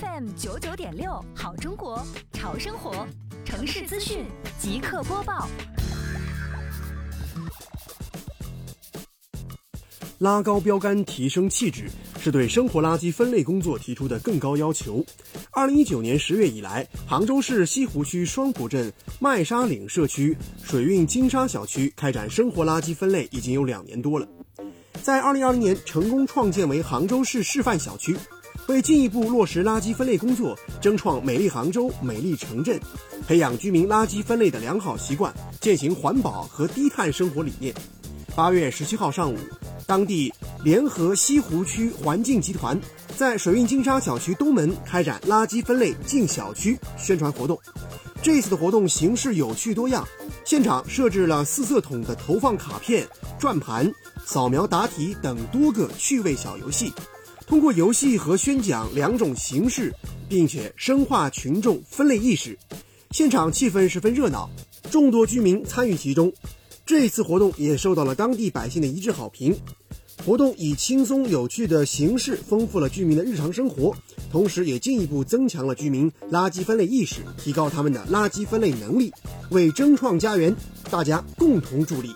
FM 九九点六，好中国，潮生活，城市资讯即刻播报。拉高标杆，提升气质，是对生活垃圾分类工作提出的更高要求。二零一九年十月以来，杭州市西湖区双浦镇麦沙岭社区水韵金沙小区开展生活垃圾分类已经有两年多了。在二零二零年成功创建为杭州市示范小区，为进一步落实垃圾分类工作，争创美丽杭州、美丽城镇，培养居民垃圾分类的良好习惯，践行环保和低碳生活理念。八月十七号上午，当地联合西湖区环境集团在水韵金沙小区东门开展垃圾分类进小区宣传活动。这次的活动形式有趣多样，现场设置了四色桶的投放卡片、转盘。扫描答题等多个趣味小游戏，通过游戏和宣讲两种形式，并且深化群众分类意识，现场气氛十分热闹，众多居民参与其中。这次活动也受到了当地百姓的一致好评。活动以轻松有趣的形式丰富了居民的日常生活，同时也进一步增强了居民垃圾分类意识，提高他们的垃圾分类能力，为争创家园大家共同助力。